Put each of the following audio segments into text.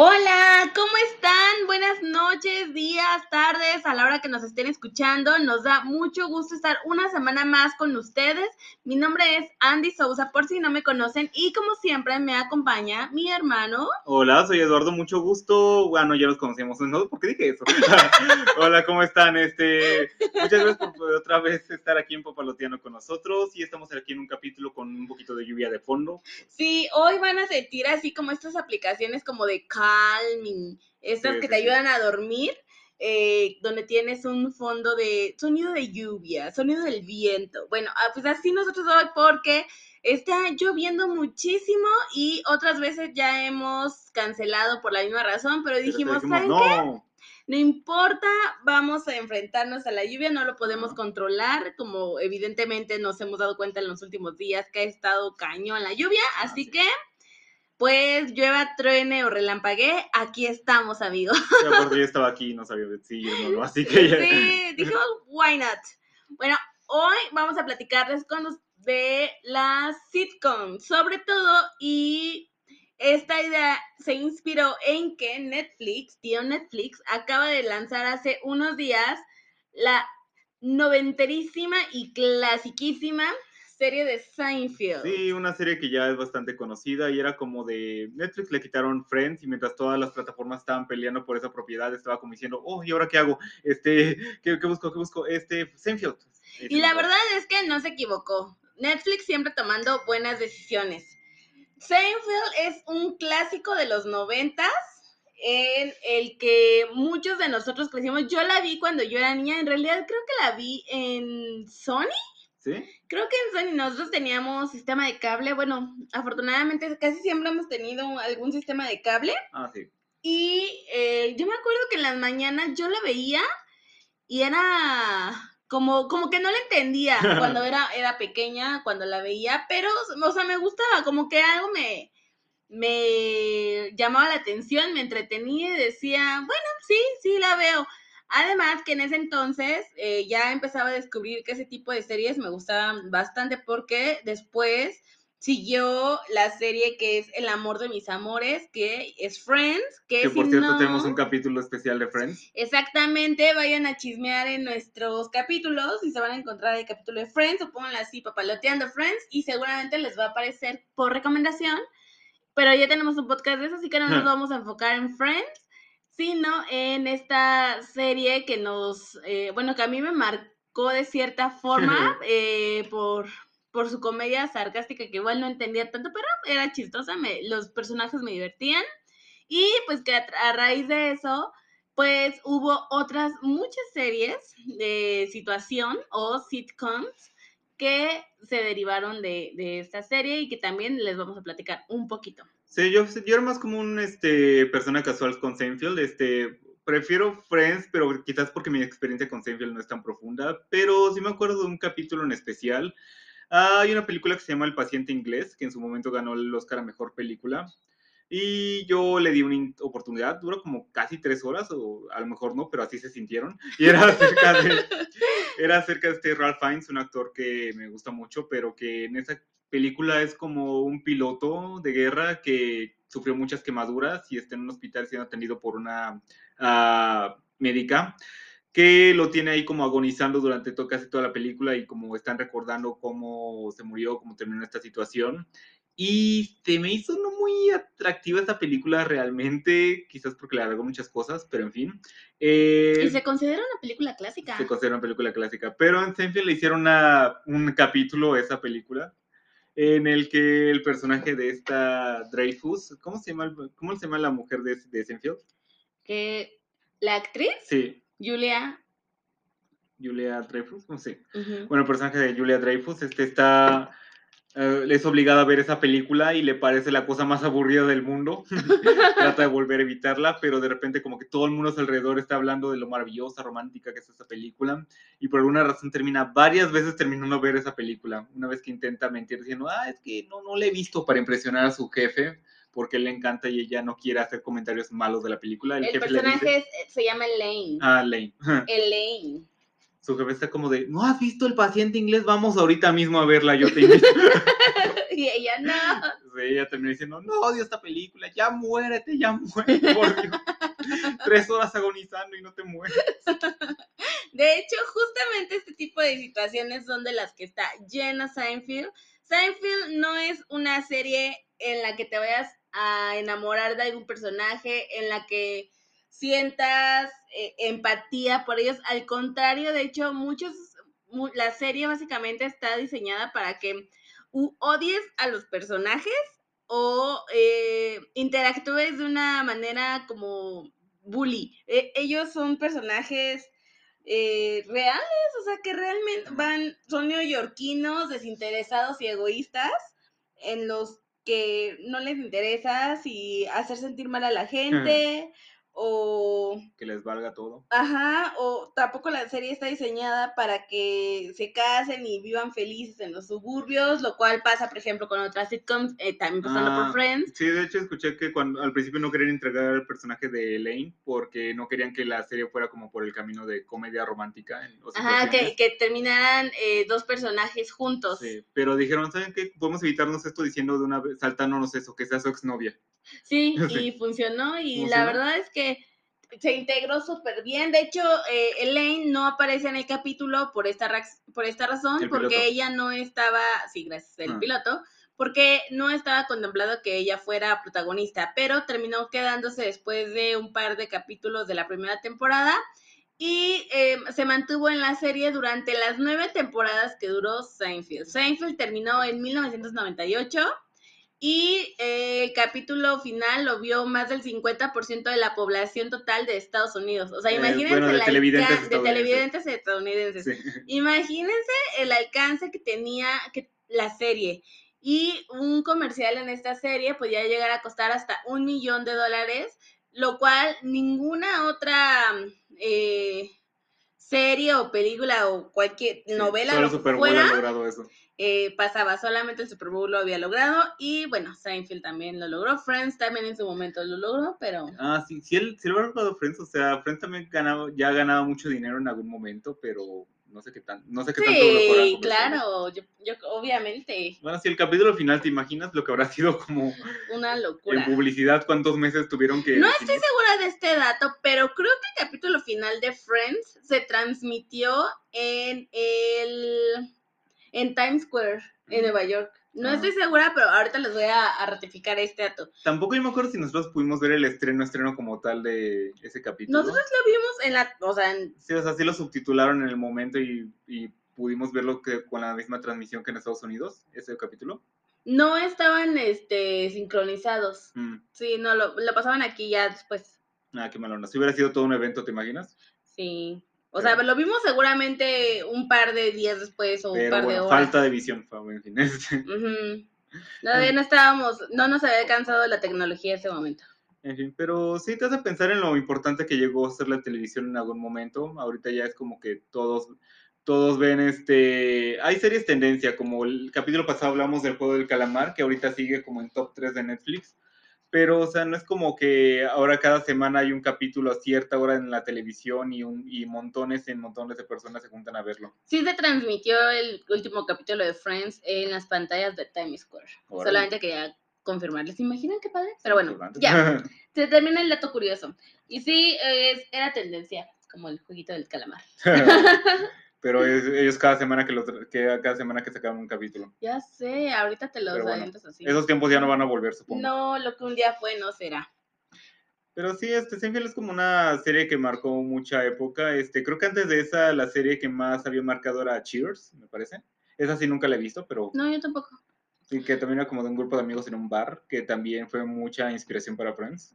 Hola, ¿cómo están? Buenas noches, días, tardes, a la hora que nos estén escuchando. Nos da mucho gusto estar una semana más con ustedes. Mi nombre es Andy Sousa, por si no me conocen, y como siempre me acompaña mi hermano. Hola, soy Eduardo, mucho gusto. Bueno, ya los conocemos, ¿no? ¿Por qué dije eso? Hola, ¿cómo están? Este, muchas gracias por otra vez estar aquí en Papalotiano con nosotros y estamos aquí en un capítulo con un poquito de lluvia de fondo. Sí, hoy van a sentir así como estas aplicaciones como de calming, estas Sí, que sí, te sí. ayudan a dormir, eh, donde tienes un fondo de sonido de lluvia, sonido del viento. Bueno, ah, pues así nosotros hoy porque está lloviendo muchísimo y otras veces ya hemos cancelado por la misma razón, pero Pero dijimos, ¿saben qué? no, No importa, vamos a enfrentarnos a la lluvia, no lo podemos controlar, como evidentemente nos hemos dado cuenta en los últimos días que ha estado cañón la lluvia, así sí. que, pues, llueva, truene o relampaguee, aquí estamos, amigos. Y aparte yo estaba aquí y no sabía si o no, así que ya. Sí, dijimos, why not? Bueno, hoy vamos a platicarles con los de las sitcoms, sobre todo, y esta idea se inspiró en que Netflix, tío Netflix, acaba de lanzar hace unos días la noventerísima y clasiquísima serie de Seinfeld. Sí, una serie que ya es bastante conocida y era como de Netflix le quitaron Friends y mientras todas las plataformas estaban peleando por esa propiedad estaba como diciendo, oh, ¿y ahora qué hago? Este, ¿qué, qué busco? ¿Qué busco? Este, Seinfeld. Y la verdad es que no se equivocó. Netflix siempre tomando buenas decisiones. Seinfeld es un clásico de los noventas en el que muchos de nosotros crecimos. Yo la vi cuando yo era niña, en realidad creo que la vi en Sony. ¿Sí? Creo que en Sony nosotros teníamos sistema de cable. Bueno, afortunadamente casi siempre hemos tenido algún sistema de cable. Ah, sí. Y eh, yo me acuerdo que en las mañanas yo la veía y era como, como que no la entendía cuando era, era pequeña, cuando la veía, pero, o sea, me gustaba, como que algo me, me llamaba la atención, me entretenía y decía, bueno, sí, sí, la veo. Además que en ese entonces eh, ya empezaba a descubrir que ese tipo de series me gustaban bastante porque después siguió la serie que es El amor de mis amores, que es Friends, que, Que si por cierto no- tenemos un capítulo especial de Friends. Exactamente, vayan a chismear en nuestros capítulos y se van a encontrar el capítulo de Friends o pónganle así, papaloteando Friends y seguramente les va a aparecer por recomendación. Pero ya tenemos un podcast de eso, así que no nos vamos a enfocar en Friends, sino en esta serie que nos, eh, bueno, que a mí me marcó de cierta forma eh, por, por su comedia sarcástica que igual no entendía tanto, pero era chistosa, me- los personajes me divertían. Y pues que a, a raíz de eso, pues hubo otras muchas series de situación o sitcoms que se derivaron de, de esta serie y que también les vamos a platicar un poquito. Sí, yo, yo era más como un este, persona casual con Seinfeld. Este, prefiero Friends, pero quizás porque mi experiencia con Seinfeld no es tan profunda. Pero sí me acuerdo de un capítulo en especial. Ah, hay una película que se llama El paciente inglés, que en su momento ganó el Oscar a mejor película. Y yo le di una oportunidad, duró como casi tres horas, o a lo mejor no, pero así se sintieron. Y era acerca de, era acerca de este Ralph Fiennes, un actor que me gusta mucho, pero que en esa película es como un piloto de guerra que sufrió muchas quemaduras y está en un hospital siendo atendido por una ah, médica que lo tiene ahí como agonizando durante to- casi toda la película y como están recordando cómo se murió, cómo terminó esta situación. Y se me hizo no muy atractiva esta película realmente, quizás porque le agregó muchas cosas, pero en fin. Eh, Y se considera una película clásica. se considera una película clásica. Pero en Seinfeld le hicieron una- un capítulo a esa película en el que el personaje de esta Dreyfus, ¿cómo se llama, cómo se llama la mujer de, de Seinfeld? Que la actriz, Sí, Julia, Julia Dreyfus, no sé. ujú, Bueno, el personaje de Julia Dreyfus este, está, eh, es obligada a ver esa película y le parece la cosa más aburrida del mundo. Trata de volver a evitarla, pero de repente como que todo el mundo a su alrededor está hablando de lo maravillosa, romántica que es esa película y por alguna razón termina varias veces terminando ver esa película. Una vez que intenta mentir diciendo, ah, es que no, no la he visto para impresionar a su jefe porque él le encanta y ella no quiere hacer comentarios malos de la película. El, el jefe personaje dice, es- se llama Elaine. ah, Lane. Elaine. Su jefe está como de, ¿no has visto el paciente inglés? Vamos ahorita mismo a verla, yo te invito. y ella no. Sí, ella terminó diciendo, no odio esta película, ya muérete, ya muérete, por Dios. Tres horas agonizando y no te mueres. De hecho, justamente este tipo de situaciones son de las que está llena Seinfeld. Seinfeld no es una serie en la que te vayas a enamorar de algún personaje, en la que sientas eh, empatía por ellos. Al contrario, de hecho, muchos, mu- la serie básicamente está diseñada para que odies a los personajes o eh, interactúes de una manera como bully. Eh, ellos son personajes eh, reales, o sea, que realmente van, son neoyorquinos, desinteresados y egoístas, en los que no les interesa si hacer sentir mal a la gente o Que les valga todo. Ajá, o tampoco la serie está diseñada para que se casen y vivan felices en los suburbios, lo cual pasa, por ejemplo, con otras sitcoms, eh, también pasando Ah, por Friends. Sí, de hecho escuché que cuando al principio no querían entregar el personaje de Elaine porque no querían que la serie fuera como por el camino de comedia romántica. Ajá, que, que terminaran eh, dos personajes juntos. Sí, pero dijeron, ¿saben qué? Podemos evitarnos esto diciendo de una vez, saltándonos eso, que sea su exnovia. Sí, Sí. y funcionó, y ¿Funcionó? la verdad es que se integró súper bien. De hecho, eh, Elaine no aparece en el capítulo por esta, por esta razón, El porque piloto. ella no estaba, sí, gracias, el Ah. piloto, porque no estaba contemplado que ella fuera protagonista, pero terminó quedándose después de un par de capítulos de la primera temporada y eh, se mantuvo en la serie durante las nueve temporadas que duró Seinfeld. Seinfeld terminó en 1998 y eh, el capítulo final lo vio más del 50% de la población total de Estados Unidos. O sea, Eh, imagínense bueno, de el televidentes de estadounidenses. televidentes estadounidenses. Sí. Imagínense el alcance que tenía que, la serie. Y un comercial en esta serie podía llegar a costar hasta un millón de dólares, lo cual ninguna otra eh, serie o película o cualquier Sí, novela Solo lo que Super Bowl fuera ha logrado eso. Eh, pasaba, solamente el Super Bowl lo había logrado y bueno, Seinfeld también lo logró, Friends también en su momento lo logró, pero Ah, sí, sí, él, sí lo ha logrado Friends, o sea, Friends también ganaba, ya ha ganado mucho dinero en algún momento, pero no sé qué tan, no sé qué tanto lo sí, claro, yo, yo obviamente Bueno, si el capítulo final, ¿te imaginas lo que habrá sido como una en locura. publicidad? ¿Cuántos meses tuvieron que No definir? estoy segura de este dato, pero creo que el capítulo final de Friends se transmitió en el en Times Square en. Nueva York. No Ah. estoy segura, pero ahorita les voy a, a ratificar este dato. Tampoco yo me acuerdo si nosotros pudimos ver el estreno, estreno como tal de ese capítulo. Nosotros lo vimos en la, o sea, en- Sí, o sea, sí lo subtitularon en el momento y, y pudimos verlo que, con la misma transmisión que en Estados Unidos, ese capítulo. no estaban este sincronizados. Mm. Sí, no, lo, lo pasaban aquí ya después. Ah, qué malona. Si hubiera sido todo un evento, ¿te imaginas? Sí. O sea, lo vimos seguramente un par de días después o un par de horas. falta de visión, Fabo, en fin. Todavía no estábamos, no nos había alcanzado la tecnología en ese momento. En fin, pero sí te hace pensar en lo importante que llegó a ser la televisión en algún momento. Ahorita ya es como que todos, todos ven este. Hay series tendencia, como el capítulo pasado hablamos del juego del calamar, que ahorita sigue como en top 3 de Netflix. Pero, o sea, no es como que ahora cada semana hay un capítulo a cierta hora en la televisión y, un, y montones y montones de personas se juntan a verlo. Sí se transmitió el último capítulo de Friends en las pantallas de Times Square. Solamente quería confirmarles. ¿Se imaginan qué padre? Pero bueno, ya. Se termina el dato curioso. Y sí, es- era tendencia, como el jueguito del calamar. pero es- ellos cada semana que, los, que cada semana que sacaban un capítulo. Ya sé, ahorita te los bueno, así. Esos tiempos ya no van a volver, supongo. No, lo que un día fue no será. Pero sí, este Seinfeld es como una serie que marcó mucha época. Este, creo que antes de esa, la serie que más había marcado era Cheers, me parece. Esa sí nunca la he visto, pero No, yo tampoco. sí que también era como de un grupo de amigos en un bar, que también fue mucha inspiración para Friends,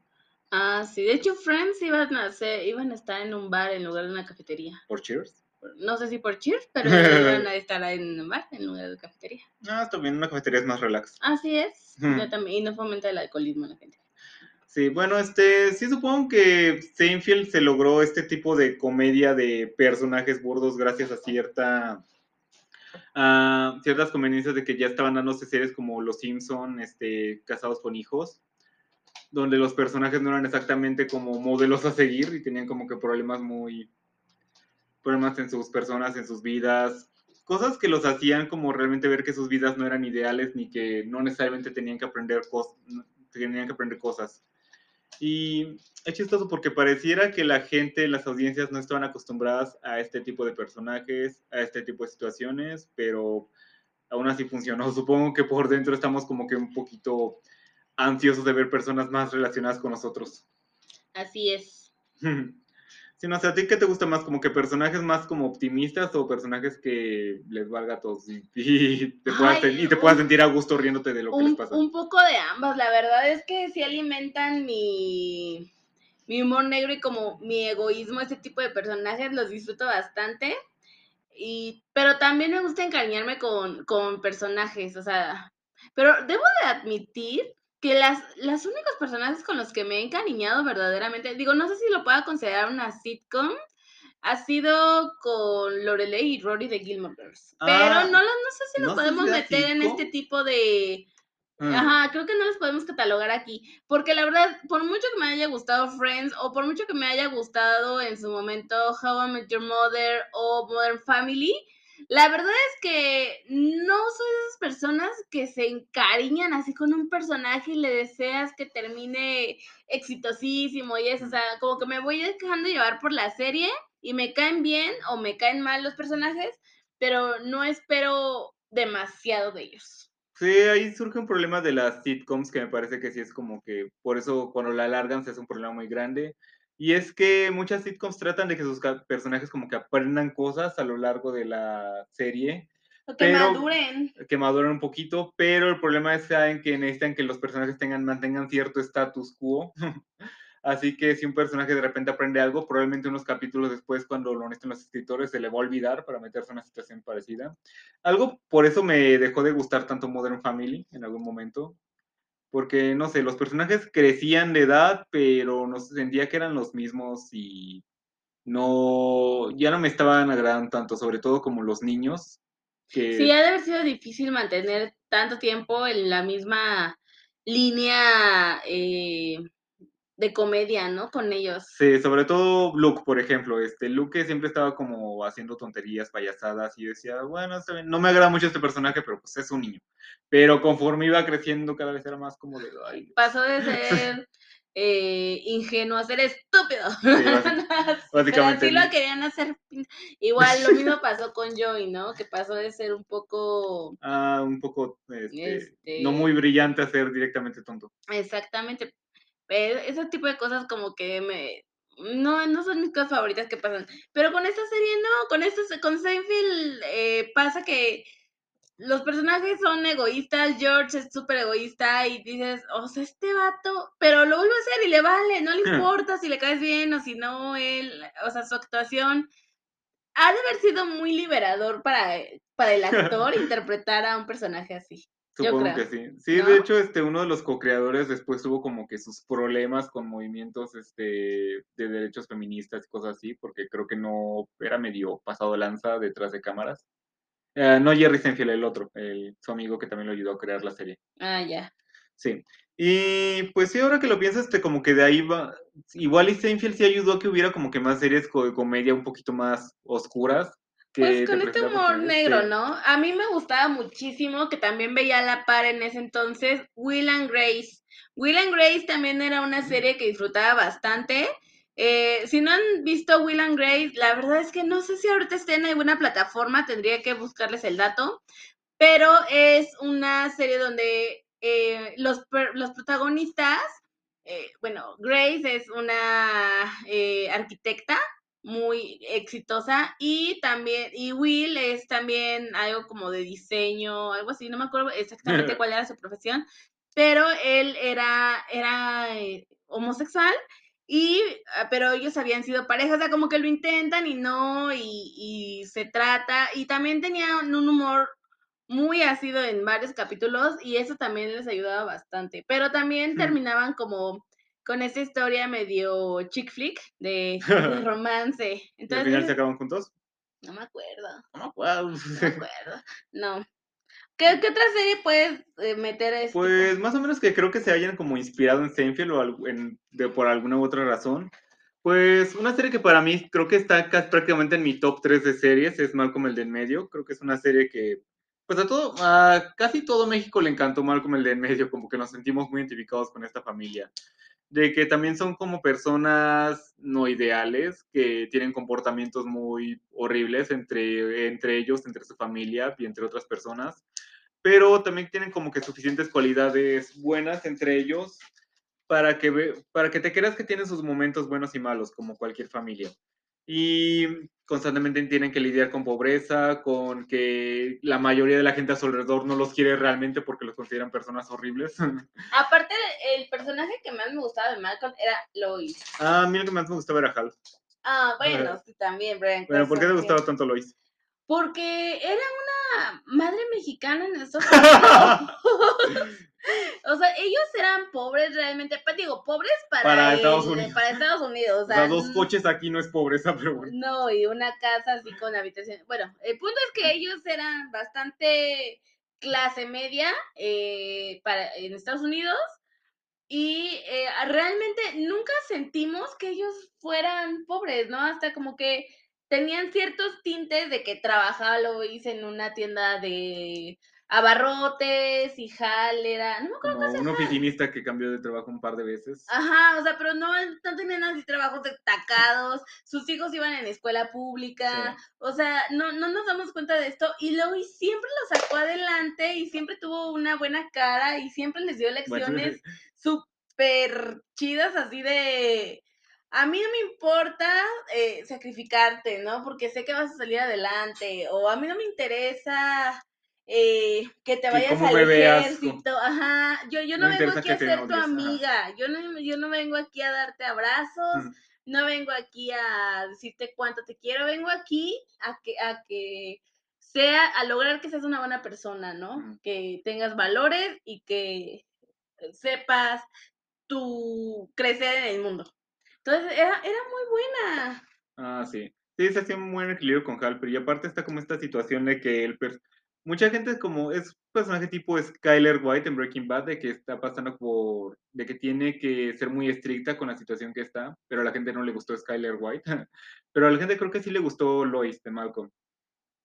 Ah, sí. De hecho, Friends iban a, hacer- iban a estar en un bar en lugar de una cafetería. por Cheers. No sé si por Cheers, pero iban a estar en un bar en lugar de cafetería. Ah, también una cafetería es más relax. Así es. Yo también, y no fomenta el alcoholismo en la gente. Sí, bueno, este, sí supongo que Seinfeld se logró este tipo de comedia de personajes burdos gracias a cierta a ciertas conveniencias de que ya estaban dándose series como Los Simpson, este, casados con hijos, donde los personajes no eran exactamente como modelos a seguir y tenían como que problemas muy problemas en sus personas, en sus vidas, cosas que los hacían como realmente ver que sus vidas no eran ideales ni que no necesariamente tenían que aprender, cosas tenían que aprender cosas. Y es chistoso porque pareciera que la gente, las audiencias no estaban acostumbradas a este tipo de personajes, a este tipo de situaciones, pero aún así funcionó. Supongo que por dentro estamos como que un poquito ansiosos de ver personas más relacionadas con nosotros. Así es. Sí, no sé, ¿a ti qué te gusta más? ¿Como que personajes más como optimistas o personajes que les valga a todos y, te, puedas, y te puedas sentir a gusto riéndote de lo que les pasa? Un poco de ambas, la verdad es que sí alimentan mi, mi humor negro y como mi egoísmo, ese tipo de personajes los disfruto bastante. Y, pero también me gusta encariñarme con, con personajes, o sea, pero debo de admitir que las, las únicas personajes con los que me he encariñado verdaderamente, digo, no sé si lo pueda considerar una sitcom, ha sido con Lorelei y Rory de Gilmore Girls. pero ah, no, no sé si lo podemos meter en este tipo de... Ah. Ajá, creo que no los podemos catalogar aquí. Porque la verdad, por mucho que me haya gustado Friends o por mucho que me haya gustado en su momento How I Met Your Mother o Modern Family, la verdad es que no soy de esas personas se encariñan así con un personaje y le deseas que termine exitosísimo y eso. O sea, como que me voy dejando llevar por la serie y me caen bien o me caen mal los personajes, pero no espero demasiado de ellos. Sí, ahí surge un problema de las sitcoms que me parece que sí es como que por eso cuando la alargan se hace un problema muy grande. Y es que muchas sitcoms tratan de que sus personajes como que aprendan cosas a lo largo de la serie. Que maduren. Que maduren un poquito, pero el problema es en que necesitan que los personajes tengan, mantengan cierto status quo. Así que si un personaje de repente aprende algo, probablemente unos capítulos después, cuando lo necesiten los escritores, se le va a olvidar para meterse en una situación parecida. Algo por eso me dejó de gustar tanto Modern Family en algún momento, porque, no sé, los personajes crecían de edad, pero no sentía que eran los mismos y no, ya no me estaban agradando tanto, sobre todo como los niños. Que... Sí, ha de haber sido difícil mantener tanto tiempo en la misma línea eh, de comedia, ¿no? Con ellos. Sí, sobre todo Luke, por ejemplo. Este, Luke siempre estaba como haciendo tonterías, payasadas, y decía, bueno, no me agrada mucho este personaje, pero pues es un niño. Pero conforme iba creciendo, cada vez era más como de. Pasó de ser. Eh, ingenuo a ser estúpido. básicamente. Pero así lo querían hacer. Igual lo mismo pasó con Joey, ¿no? Que pasó de ser un poco. Ah, un poco. Este, este no muy brillante a ser directamente tonto. Exactamente. Eh, ese tipo de cosas como que me... No, no son mis cosas favoritas que pasan. Pero con esta serie no, con esta, con Seinfeld eh, pasa que los personajes son egoístas, George es súper egoísta y dices, o sea, este vato, pero lo vuelve a hacer y le vale, no le importa si le caes bien o si no, él, o sea, su actuación ha de haber sido muy liberador para, para el actor interpretar a un personaje así. Supongo que sí. Sí, de hecho, este, uno de los co-creadores después tuvo como que sus problemas con movimientos este, de derechos feministas y cosas así, porque creo que no era medio pasado lanza detrás de cámaras. Eh, no Jerry Seinfeld, el otro, el, su amigo que también lo ayudó a crear la serie. Ah, ya. Sí. Y pues sí, ahora que lo piensas, este, como que de ahí va. Igual y Seinfeld sí ayudó a que hubiera como que más series de comedia un poquito más oscuras, pues con este humor negro, ¿no? A mí me gustaba muchísimo, que también veía a la par en ese entonces, Will and Grace. Will and Grace también era una serie que disfrutaba bastante. Eh, si no han visto Will and Grace, la verdad es que no sé si ahorita está en alguna plataforma, tendría que buscarles el dato, pero es una serie donde eh, los, los protagonistas, eh, bueno, Grace es una arquitecta muy exitosa y también, y Will es también algo como de diseño, algo así, no me acuerdo exactamente cuál era su profesión, pero él era, era eh, homosexual y, ah, pero ellos habían sido pareja, o sea, como que lo intentan y no, y, y se trata, y también tenía un humor muy ácido en varios capítulos y eso también les ayudaba bastante, pero también terminaban como con esta historia medio chick flick de, romance. Entonces, ¿Al final se acaban juntos? No me acuerdo. No me acuerdo. No me acuerdo. No. ¿Qué, otra serie puedes eh, meter a esto? Pues más o menos que creo que se hayan como inspirado en Seinfeld o en, de, por alguna u otra razón. Pues una serie que para mí creo que está prácticamente en mi top 3 de series es Malcolm el de en medio. Creo que es una serie que, pues a todo, a casi todo México le encantó Malcolm el de en medio, como que nos sentimos muy identificados con esta familia. De que también son como personas no ideales, que tienen comportamientos muy horribles entre, entre ellos, entre su familia y entre otras personas, pero también tienen como que suficientes cualidades buenas entre ellos para que, ve- para que te creas que tienen sus momentos buenos y malos, como cualquier familia. Y constantemente tienen que lidiar con pobreza, con que la mayoría de la gente a su alrededor no los quiere realmente porque los consideran personas horribles. Aparte, el personaje que más me gustaba de Malcolm era Lois. Ah, a mí lo que más me gustaba era Hal. Ah, bueno, sí, también, Brian Bueno, ¿por qué te gustaba tanto Lois? Porque era una madre mexicana en Estados Unidos. o sea, ellos eran pobres realmente, pues digo, pobres para, Para el- Estados Unidos. para Estados Unidos. O O sea, sea, dos coches aquí no es pobreza, pero bueno. No, y una casa así con habitación. Bueno, el punto es que ellos eran bastante clase media eh, para, en Estados Unidos y eh, realmente nunca sentimos que ellos fueran pobres, ¿no? Hasta como que tenían ciertos tintes de que trabajaba, lo hice en una tienda de abarrotes y Hal era, no me acuerdo Como un oficinista que cambió de trabajo un par de veces. Ajá, o sea, pero no, no tenían así trabajos destacados, sus hijos iban en escuela pública, o sea, no, no nos damos cuenta de esto y Lois siempre lo sacó adelante y siempre tuvo una buena cara y siempre les dio Bueno, lecciones súper chidas así de... A mí no me importa eh, sacrificarte, ¿no? Porque sé que vas a salir adelante. O a mí no me interesa eh, que te vayas al veas, ejército. Ajá. Yo, yo No vengo aquí a ser tu odies, ajá. amiga. Yo no, yo no vengo aquí a darte abrazos. No vengo aquí a decirte cuánto te quiero. Vengo aquí a que, a que sea, a lograr que seas una buena persona, ¿no? Que tengas valores y que sepas tu crecer en el mundo. Entonces, era, era muy buena. Ah, sí. Sí, se hacía un buen equilibrio con Hal, pero y aparte está como esta situación de que el mucha gente como es personaje tipo Skyler White en Breaking Bad, de que está pasando por, de que tiene que ser muy estricta con la situación que está, pero a la gente no le gustó Skyler White, pero a la gente creo que sí le gustó Lois de Malcolm,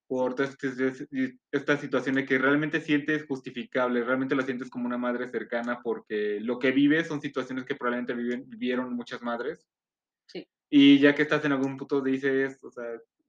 por toda este- esta situación de que realmente sientes justificable, realmente la sientes como una madre cercana, porque lo que vives son situaciones que probablemente viven, vivieron muchas madres. Sí. Y ya que estás en algún punto dices, o sea,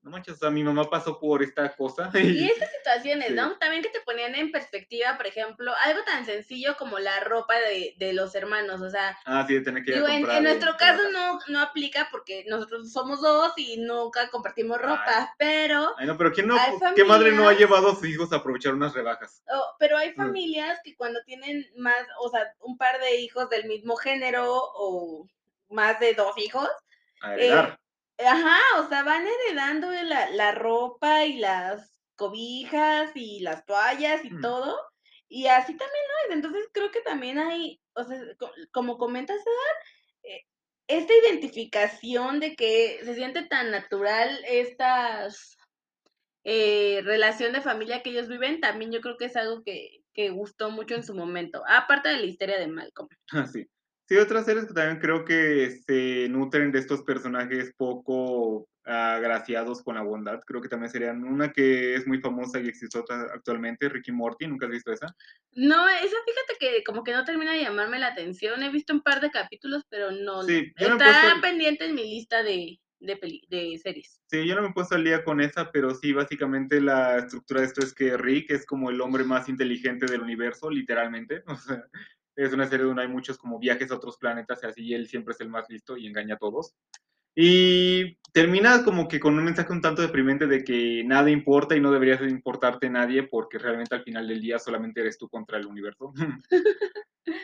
no manches, o sea, mi mamá pasó por esta cosa. Y esas situaciones, Sí. ¿no? También que te ponían en perspectiva, por ejemplo, algo tan sencillo como la ropa de, de los hermanos. O sea, Ah, sí, de tener que ir digo, comprar en nuestro trabajar. caso no, no aplica porque nosotros somos dos y nunca compartimos ropa, pero, Ay, no, pero ¿quién no, qué madre no ha llevado a sus hijos a aprovechar unas rebajas? oh, pero hay Mm. familias que cuando tienen más, o sea, un par de hijos del mismo género o más de dos hijos, A heredar. Ajá, o sea, van heredando la, la ropa y las cobijas y las toallas y Mm. todo. Y así también lo es. Entonces creo que también hay, o sea, co- como comentas, César, eh, esta identificación de que se siente tan natural estas eh, relación de familia que ellos viven, también yo creo que es algo que, que gustó mucho en su momento. Aparte de la historia de Malcolm. Ah, sí. Sí, otras series que también creo que se nutren de estos personajes poco agraciados con la bondad. Creo que también serían una que es muy famosa y existe otra actualmente, Ricky Morty. ¿Nunca has visto esa? No, esa fíjate que como que no termina de llamarme la atención. He visto un par de capítulos, pero no. Sí, no está puesto- pendiente en mi lista de, de, peli- de series. Sí, yo no me he puesto al día con esa, pero sí, básicamente la estructura de esto es que Rick es como el hombre más inteligente del universo, literalmente. O sea, es una serie donde hay muchos como viajes a otros planetas y así, y él siempre es el más listo y engaña a todos. Y termina como que con un mensaje un tanto deprimente de que nada importa y no deberías de importarte nadie porque realmente al final del día solamente eres tú contra el universo.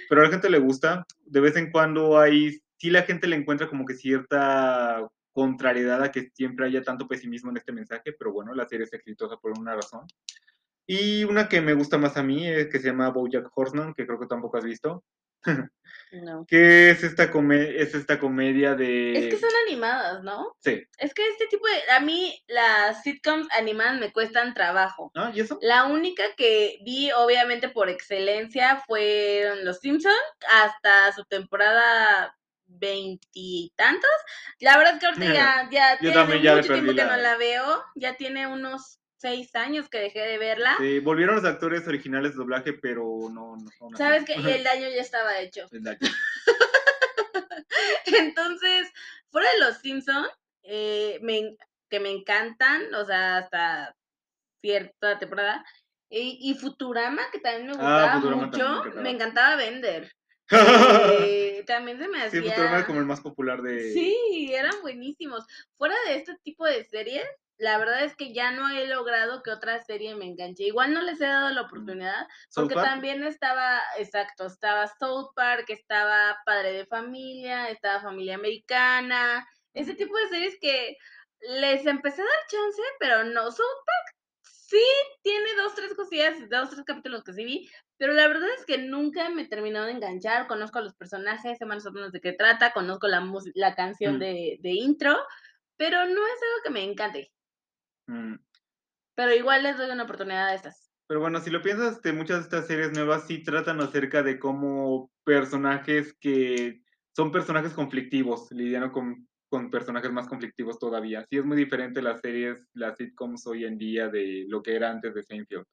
Pero a la gente le gusta. De vez en cuando hay, sí la gente le encuentra como que cierta contrariedad a que siempre haya tanto pesimismo en este mensaje, pero bueno, la serie es exitosa por una razón. Y una que me gusta más a mí es que se llama BoJack Horseman, que creo que tampoco has visto, No. que es esta, come- es esta comedia de... Es que son animadas, ¿no? Sí. Es que este tipo de... A mí las sitcoms animadas me cuestan trabajo. ¿Ah? ¿Y eso? La única que vi, obviamente, por excelencia fueron Los Simpsons hasta su temporada veintitantos. La verdad que ahorita ya, ya Yo tiene también ya le mucho tiempo perdí que no la- la veo. Ya tiene unos seis años que dejé de verla. Sí, volvieron los actores originales de doblaje, pero no, no así. ¿Sabes qué? Y el daño ya estaba hecho. El daño. Entonces, fuera de los Simpsons, que me encantan, o sea, hasta cierta temporada. Y, y Futurama, que también me gustaba Ah, Futurama mucho, me encantaba. me encantaba vender. Eh, también se me Sí, hacía... Futurama es como el más popular de... Sí, eran buenísimos. Fuera de este tipo de series, la verdad es que ya no he logrado que otra serie me enganche. Igual no les he dado la oportunidad, South porque también estaba, exacto, estaba South Park, estaba Padre de Familia, estaba Familia Americana, ese tipo de series que les empecé a dar chance, pero no. South Park sí tiene dos, tres cosillas, dos, tres capítulos que sí vi, pero la verdad es que nunca me he terminado de enganchar. Conozco a los personajes, sé más o menos de qué trata, conozco la, la canción Mm. de, de intro, pero no es algo que me encante. Mm. Pero igual les doy una oportunidad a estas. Pero bueno, si lo piensas, este, muchas de estas series nuevas sí tratan acerca de cómo personajes que son personajes conflictivos, lidiando con, con personajes más conflictivos todavía. Sí es muy diferente las series, las sitcoms hoy en día de lo que era antes de Seinfeld.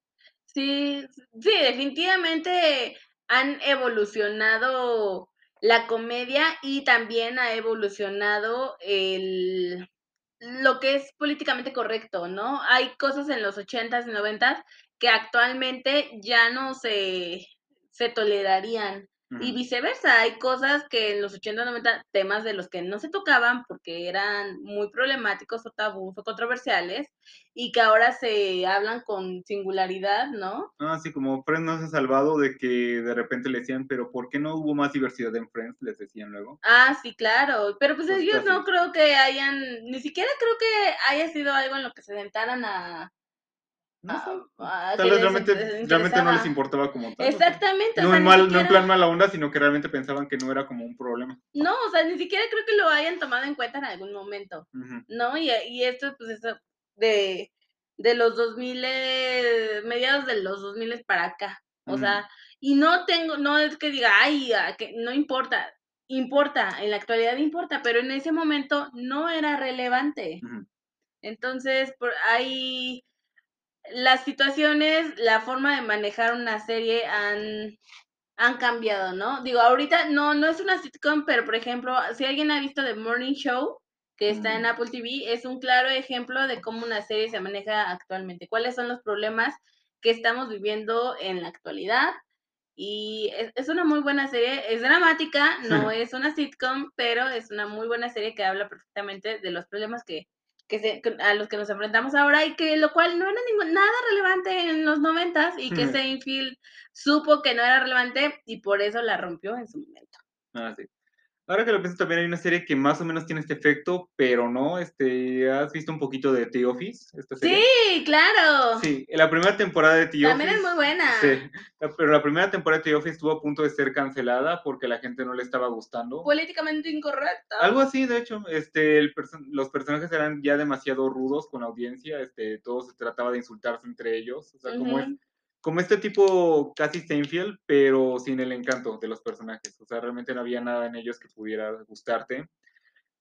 Sí, sí, definitivamente han evolucionado la comedia y también ha evolucionado el lo que es políticamente correcto, ¿no? Hay cosas en los 80s y 90s que actualmente ya no se, se tolerarían. Y viceversa, hay cosas que en los 80, 90, temas de los que no se tocaban porque eran muy problemáticos o tabús o controversiales y que ahora se hablan con singularidad, ¿no? Ah, sí, como Friends no se ha salvado de que de repente le decían, pero ¿por qué no hubo más diversidad en Friends? Les decían luego. Ah, sí, claro, pero pues Pues ellos no casi. creo que hayan, ni siquiera creo que haya sido algo en lo que se sentaran a... No a- sé. a Tal vez les realmente, realmente no les importaba como tal. o sea, Exactamente, o No sea, en, mal, no en plan mala onda, sino que realmente pensaban que no era como un problema. No, o sea, ni siquiera creo que lo hayan tomado en cuenta en algún momento. ¿no? Y, y esto, pues, eso de, de los 2000, eh, mediados de los 2000 para acá. O sea, y no tengo, no es que diga, ay, ah, que no importa, importa, en la actualidad importa, pero en ese momento no era relevante. Entonces, por hay las situaciones, la forma de manejar una serie han, han cambiado, ¿no? Digo, ahorita no, no es una sitcom, pero por ejemplo, si alguien ha visto The Morning Show, que está en. Apple TV, es un claro ejemplo de cómo una serie se maneja actualmente, cuáles son los problemas que estamos viviendo en la actualidad. Y es, es una muy buena serie, es dramática, no es una sitcom, pero es una muy buena serie que habla perfectamente de los problemas que, que se, que- a los que nos enfrentamos ahora y que lo cual no era ningún, nada relevante en los noventas y que Ujú. Seinfeld supo que no era relevante y por eso la rompió en su momento. Ah, sí. Ahora que lo pienso, también hay una serie que más o menos tiene este efecto, pero no. Este, ¿Has visto un poquito de The Office? Esta serie? Sí, claro. Sí, la primera temporada de The También Office. es muy buena. Sí, la- pero la primera temporada de The Office estuvo a punto de ser cancelada porque la gente no le estaba gustando. Políticamente incorrecta. Algo así, de hecho, este, el perso- los personajes eran ya demasiado rudos con la audiencia, este, todo se trataba de insultarse entre ellos, o sea, como, es. Como este tipo casi Seinfeld, pero sin el encanto de los personajes, o sea, realmente no había nada en ellos que pudiera gustarte.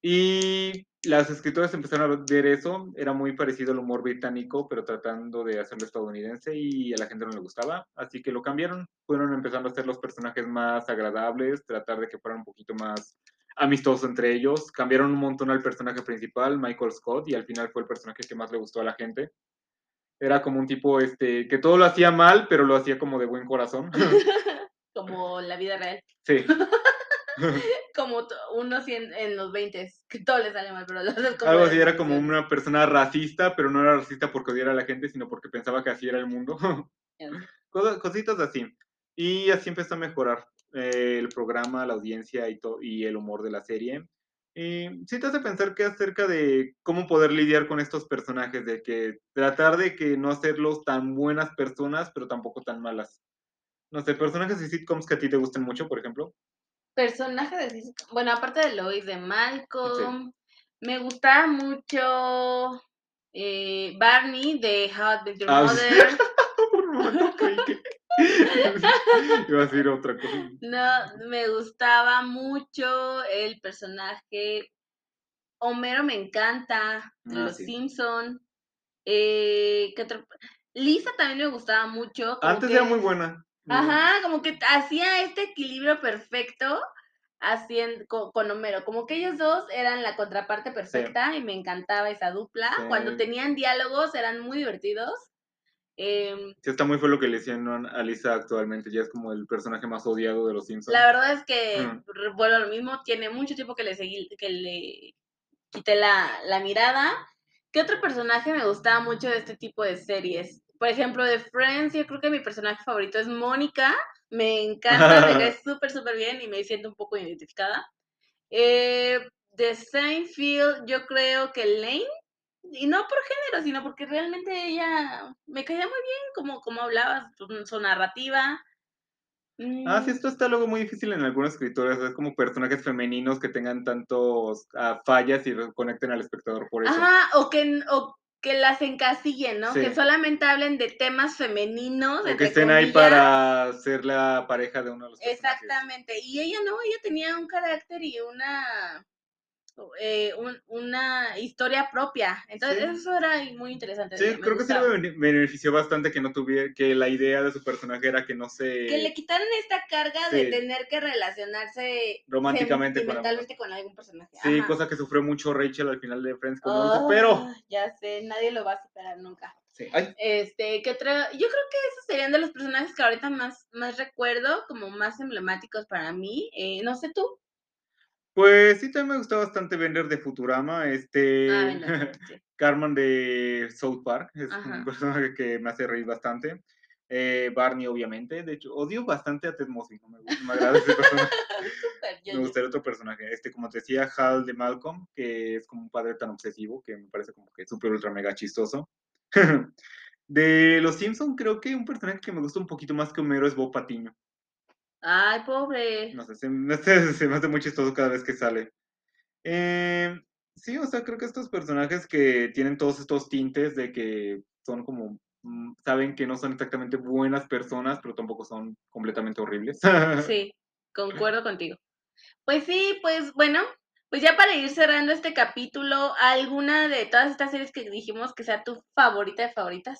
Y las escritoras empezaron a ver eso, era muy parecido al humor británico, pero tratando de hacerlo estadounidense y a la gente no le gustaba, así que lo cambiaron, fueron empezando a hacer los personajes más agradables, tratar de que fueran un poquito más amistosos entre ellos, cambiaron un montón al personaje principal, Michael Scott, y al final fue el personaje que más le gustó a la gente. Era como un tipo este que todo lo hacía mal, pero lo hacía como de buen corazón. Como la vida real. sí. Como to- uno así en, en los 20 que todo le sale mal, pero lo haces como Algo así, era como una persona racista, pero no era racista porque odiara a la gente, sino porque pensaba que así era el mundo. Cositas así. Y así empezó a mejorar eh, el programa, la audiencia y, y el humor de la serie. Y sí te hace pensar que acerca de cómo poder lidiar con estos personajes, de que tratar de que no hacerlos tan buenas personas, pero tampoco tan malas. No sé, personajes de sitcoms que a ti te gusten mucho, por ejemplo. Personaje de sitcom- Bueno, aparte de Lois, de Malcolm, me gustaba mucho eh, Barney de How Your Ah. Mother. Por un momento creí que... Iba a decir otra cosa. No, me gustaba mucho el personaje. Homero me encanta, de Ah, los sí. Simpson. Eh. Lisa también me gustaba mucho. Antes que- era muy buena. Ajá, como que hacía este equilibrio perfecto haciendo con, con Homero. Como que ellos dos eran la contraparte perfecta y me encantaba esa dupla. Sí. Cuando tenían diálogos eran muy divertidos. Em, Sí, está muy fue lo que le hicieron a Lisa actualmente. Ya es como el personaje más odiado de los Simpsons. La verdad es que, Mm. vuelvo a lo mismo, tiene mucho tiempo que le seguí, que le quité la, la mirada. ¿Qué otro personaje me gustaba mucho de este tipo de series? Por ejemplo, de Friends, yo creo que mi personaje favorito es Mónica. Me encanta, me cae súper, súper bien y me siento un poco identificada. Eh, de Seinfeld, yo creo que Lane, y no por género, sino porque realmente ella me caía muy bien, como, como hablaba, su, su narrativa. Ah, sí, Mm, esto está luego muy difícil en algunos escritores. Es como personajes femeninos que tengan tantos ah, fallas y conecten al espectador por eso. Ajá, o que, o que las encasillen, ¿no? Sí. Que solamente hablen de temas femeninos. O que estén ahí para ser la pareja de uno de los personajes. Exactamente. Y ella no, ella tenía un carácter y una eh, un- una historia propia. Entonces, Sí. eso era muy interesante. Sí, creo que sí le bene- benefició bastante que no tuviera, que la idea de su personaje era que no se... Que le quitaran esta carga de tener que relacionarse Románticamente con sentimentalmente con algún personaje. Sí, Ajá. cosa que sufrió mucho Rachel al final de Friends con Ah, pero... Ya sé, nadie lo va a superar nunca. Sí. Este, ¿qué otro? Yo creo que esos serían de los personajes que ahorita más, más recuerdo, como más emblemáticos para mí. Eh, no sé tú. Pues sí, también me gustó bastante Bender de Futurama, este... No, sí. Carmen de South Park, es Ajá. un personaje que me hace reír bastante. Eh, Barney, obviamente, de hecho, odio bastante a Ted Mosby, no me, gusta, me agrada ese personaje. Me gustaría otro personaje. Este, como te decía, Hal de Malcolm, que es como un padre tan obsesivo que me parece como que súper ultra mega chistoso. de Los Simpson creo que un personaje que me gusta un poquito más que Homero es Bob Patiño. Ay, pobre. No sé, se, me hace- se me hace muy chistoso cada vez que sale. Eh, sí, o sea, creo que estos personajes que tienen todos estos tintes de que son como, mm, saben que no son exactamente buenas personas, pero tampoco son completamente horribles. Sí, concuerdo contigo. Pues sí, pues bueno, pues ya para ir cerrando este capítulo, ¿alguna de todas estas series que dijimos que sea tu favorita de favoritas?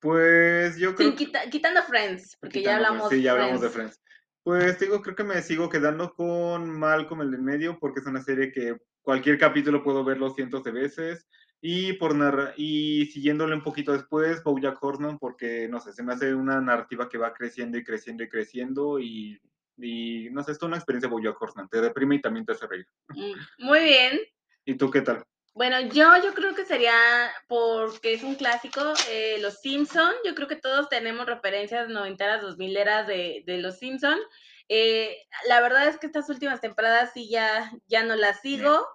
Pues yo creo Sin quita- quitando Friends, porque ya hablamos Sí, ya hablamos de Friends. Pues digo, creo que me sigo quedando con Malcolm el de en medio, porque es una serie que cualquier capítulo puedo verlo cientos de veces. Y por narra y siguiéndole un poquito después, Bojack Horseman, porque no sé, se me hace una narrativa que va creciendo y creciendo y creciendo. Y, y no sé, es toda una experiencia Bojack Horseman. Te deprime y también te hace reír. Mm, Muy bien. ¿Y tú qué tal? Bueno, yo, yo creo que sería, porque es un clásico, eh, Los Simpson. Yo creo que todos tenemos referencias noventeras, dos mileras de, de Los Simpson. Eh, la verdad es que estas últimas temporadas sí ya, ya no las sigo,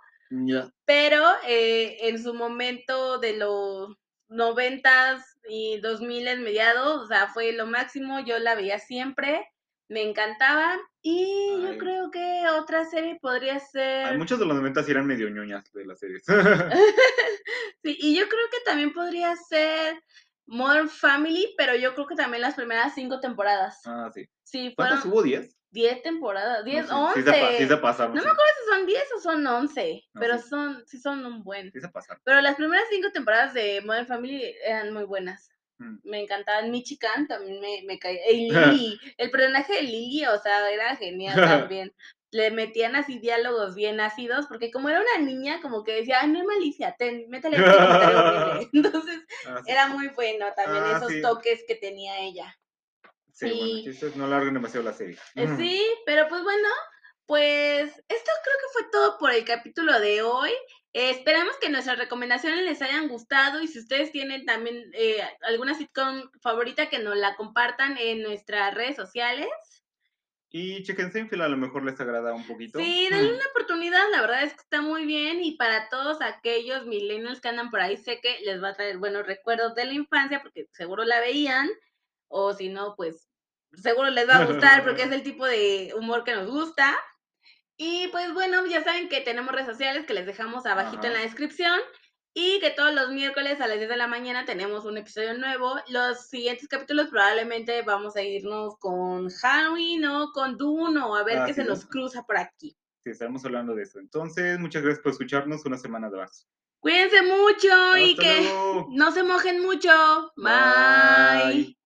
pero eh, en su momento de los noventas y dos miles mediados, o sea, fue lo máximo, yo la veía siempre, me encantaba. Y yo creo que otra serie podría ser... Muchos de los 90 sí eran medio ñoñas de las series. Sí, y yo creo que también podría ser Modern Family, pero yo creo que también las primeras cinco temporadas. ah, sí. Sí, ¿Cuántas fueron hubo? ¿10? diez temporadas, No diez, once. Sí pa- sí pasaron. No sí. me acuerdo si son diez o son once, No, pero sí. son, sí son un buen. Sí se pasaron. Pero las primeras cinco temporadas de Modern Family eran muy buenas. Mm. Me encantaban. Michigan también me, me caía. Y el personaje de Lily, o sea, era genial también. Le metían así diálogos bien ácidos, porque como era una niña, como que decía, ay, no es malicia, ten, métele este comentario. Entonces, Ah, sí. era muy bueno también Ah, esos sí. toques que tenía ella. Sí, bueno, chistes, no larguen demasiado la serie. Eh. Sí, pero pues bueno, pues esto creo que fue todo por el capítulo de hoy. Eh, esperamos que nuestras recomendaciones les hayan gustado y si ustedes tienen también eh, alguna sitcom favorita que nos la compartan en nuestras redes sociales. Y Chicken Seinfeld a lo mejor les agrada un poquito. Sí, denle Mm. una oportunidad, la verdad es que está muy bien y para todos aquellos millennials que andan por ahí sé que les va a traer buenos recuerdos de la infancia porque seguro la veían o si no, pues seguro les va a gustar porque es el tipo de humor que nos gusta. Y pues bueno, ya saben que tenemos redes sociales que les dejamos abajito en la descripción. Y que todos los miércoles a las 10 de la mañana tenemos un episodio nuevo. Los siguientes capítulos probablemente vamos a irnos con Halloween o con Dune o a ver Ah, qué sí, se ¿no? nos cruza por aquí. Sí, estaremos hablando de eso. Entonces, muchas gracias por escucharnos una semana más. Cuídense mucho y que luego. no se mojen mucho. Bye.